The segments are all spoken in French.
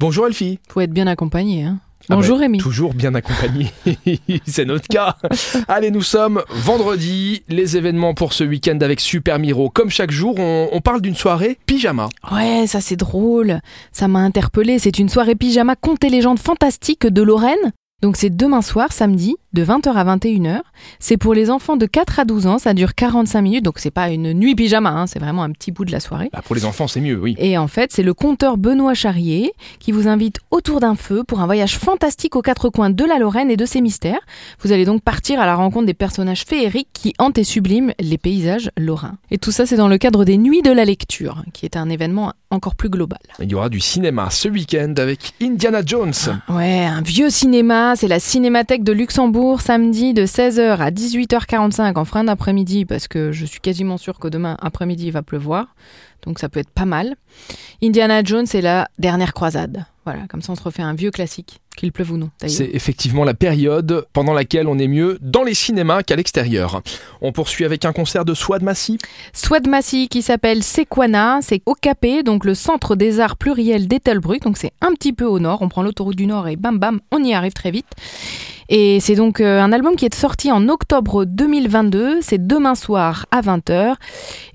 Bonjour Elfie. Faut être bien accompagné. Hein. Ah Bonjour bah, Rémi. Toujours bien accompagné, c'est notre cas. Allez, nous sommes vendredi, les événements pour ce week-end avec Super Miro. Comme chaque jour, on, on parle d'une soirée pyjama. Ouais, ça c'est drôle. Ça m'a interpellé. C'est une soirée pyjama conte et légendes fantastiques de Lorraine. Donc c'est demain soir, samedi, de 20h à 21h. C'est pour les enfants de 4 à 12 ans, ça dure 45 minutes, donc c'est pas une nuit pyjama, hein, c'est vraiment un petit bout de la soirée. Bah, pour les enfants, c'est mieux, oui. Et en fait, c'est le conteur Benoît Charrier qui vous invite autour d'un feu pour un voyage fantastique aux quatre coins de la Lorraine et de ses mystères. Vous allez donc partir à la rencontre des personnages féeriques qui hantent et subliment les paysages lorrains. Et tout ça, c'est dans le cadre des Nuits de la lecture, qui est un événement encore plus global. Il y aura du cinéma ce week-end avec Indiana Jones. Ouais, un vieux cinéma, c'est la Cinémathèque de Luxembourg, samedi de 16h à 18h45 en fin d'après-midi, parce que je suis quasiment sûre que demain après-midi il va pleuvoir, donc ça peut être pas mal. Indiana Jones, c'est la dernière croisade. Voilà, comme ça on se refait un vieux classique, qu'il pleuve ou non. C'est effectivement la période pendant laquelle on est mieux dans les cinémas qu'à l'extérieur. On poursuit avec un concert de Swad Massy. Swad Massy qui s'appelle Sequana, c'est au Capé, donc le centre des arts pluriels d'Ettelbruck, donc c'est un petit peu au nord, on prend l'autoroute du nord et bam bam, on y arrive très vite. Et c'est donc euh, un album qui est sorti en octobre 2022, c'est demain soir à 20h,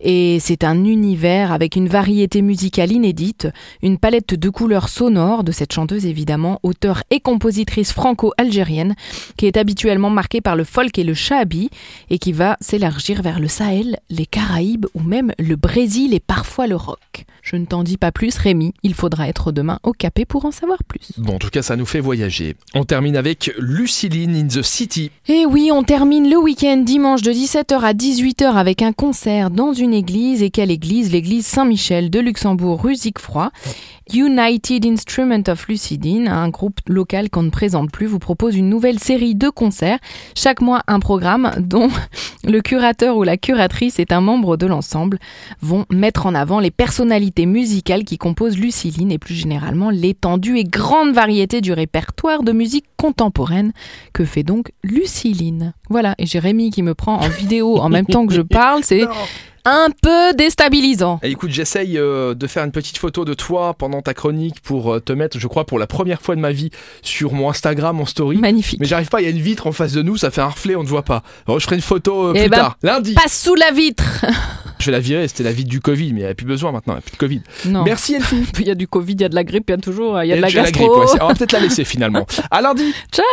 et c'est un univers avec une variété musicale inédite, une palette de couleurs sonores de cette chanteuse évidemment, auteure et compositrice franco-algérienne, qui est habituellement marquée par le folk et le shahabi, et qui va s'élargir vers le Sahel, les Caraïbes ou même le Brésil et parfois le rock. Je ne t'en dis pas plus Rémi, il faudra être demain au Capé pour en savoir plus. Bon, en tout cas, ça nous fait voyager. On termine avec Luciline in the City. Et oui, on termine le week-end dimanche de 17h à 18h avec un concert dans une église. Et quelle église? L'église Saint-Michel de Luxembourg, rue Zigfroy. United Instrument of Lucidine, un groupe local qu'on ne présente plus, vous propose une nouvelle série de concerts. Chaque mois, un programme dont le curateur ou la curatrice est un membre de l'ensemble vont mettre en avant les personnalités musicales qui composent Luciline et plus généralement l'étendue et grande variété du répertoire de musique contemporaine que fait donc Luciline. Voilà, et Jérémy qui me prend en vidéo en même temps que je parle, c'est un peu déstabilisant. Et écoute, j'essaye euh, de faire une petite photo de toi pendant ta chronique pour euh, te mettre, je crois, pour la première fois de ma vie sur mon Instagram en story. Magnifique. Mais j'arrive pas, il y a une vitre en face de nous, ça fait un reflet, on ne voit pas. Alors, je ferai une photo euh, Eh plus ben, tard, lundi. Passe sous la vitre Je vais la virer, c'était la vitre du Covid, mais il n'y a plus besoin maintenant, il n'y a plus de Covid. Non. Merci Elfie. Il y a du Covid, il y a de la grippe, il y a toujours il y a de la gastro. grippe, ouais, c'est- on va peut-être la laisser finalement. À lundi. Ciao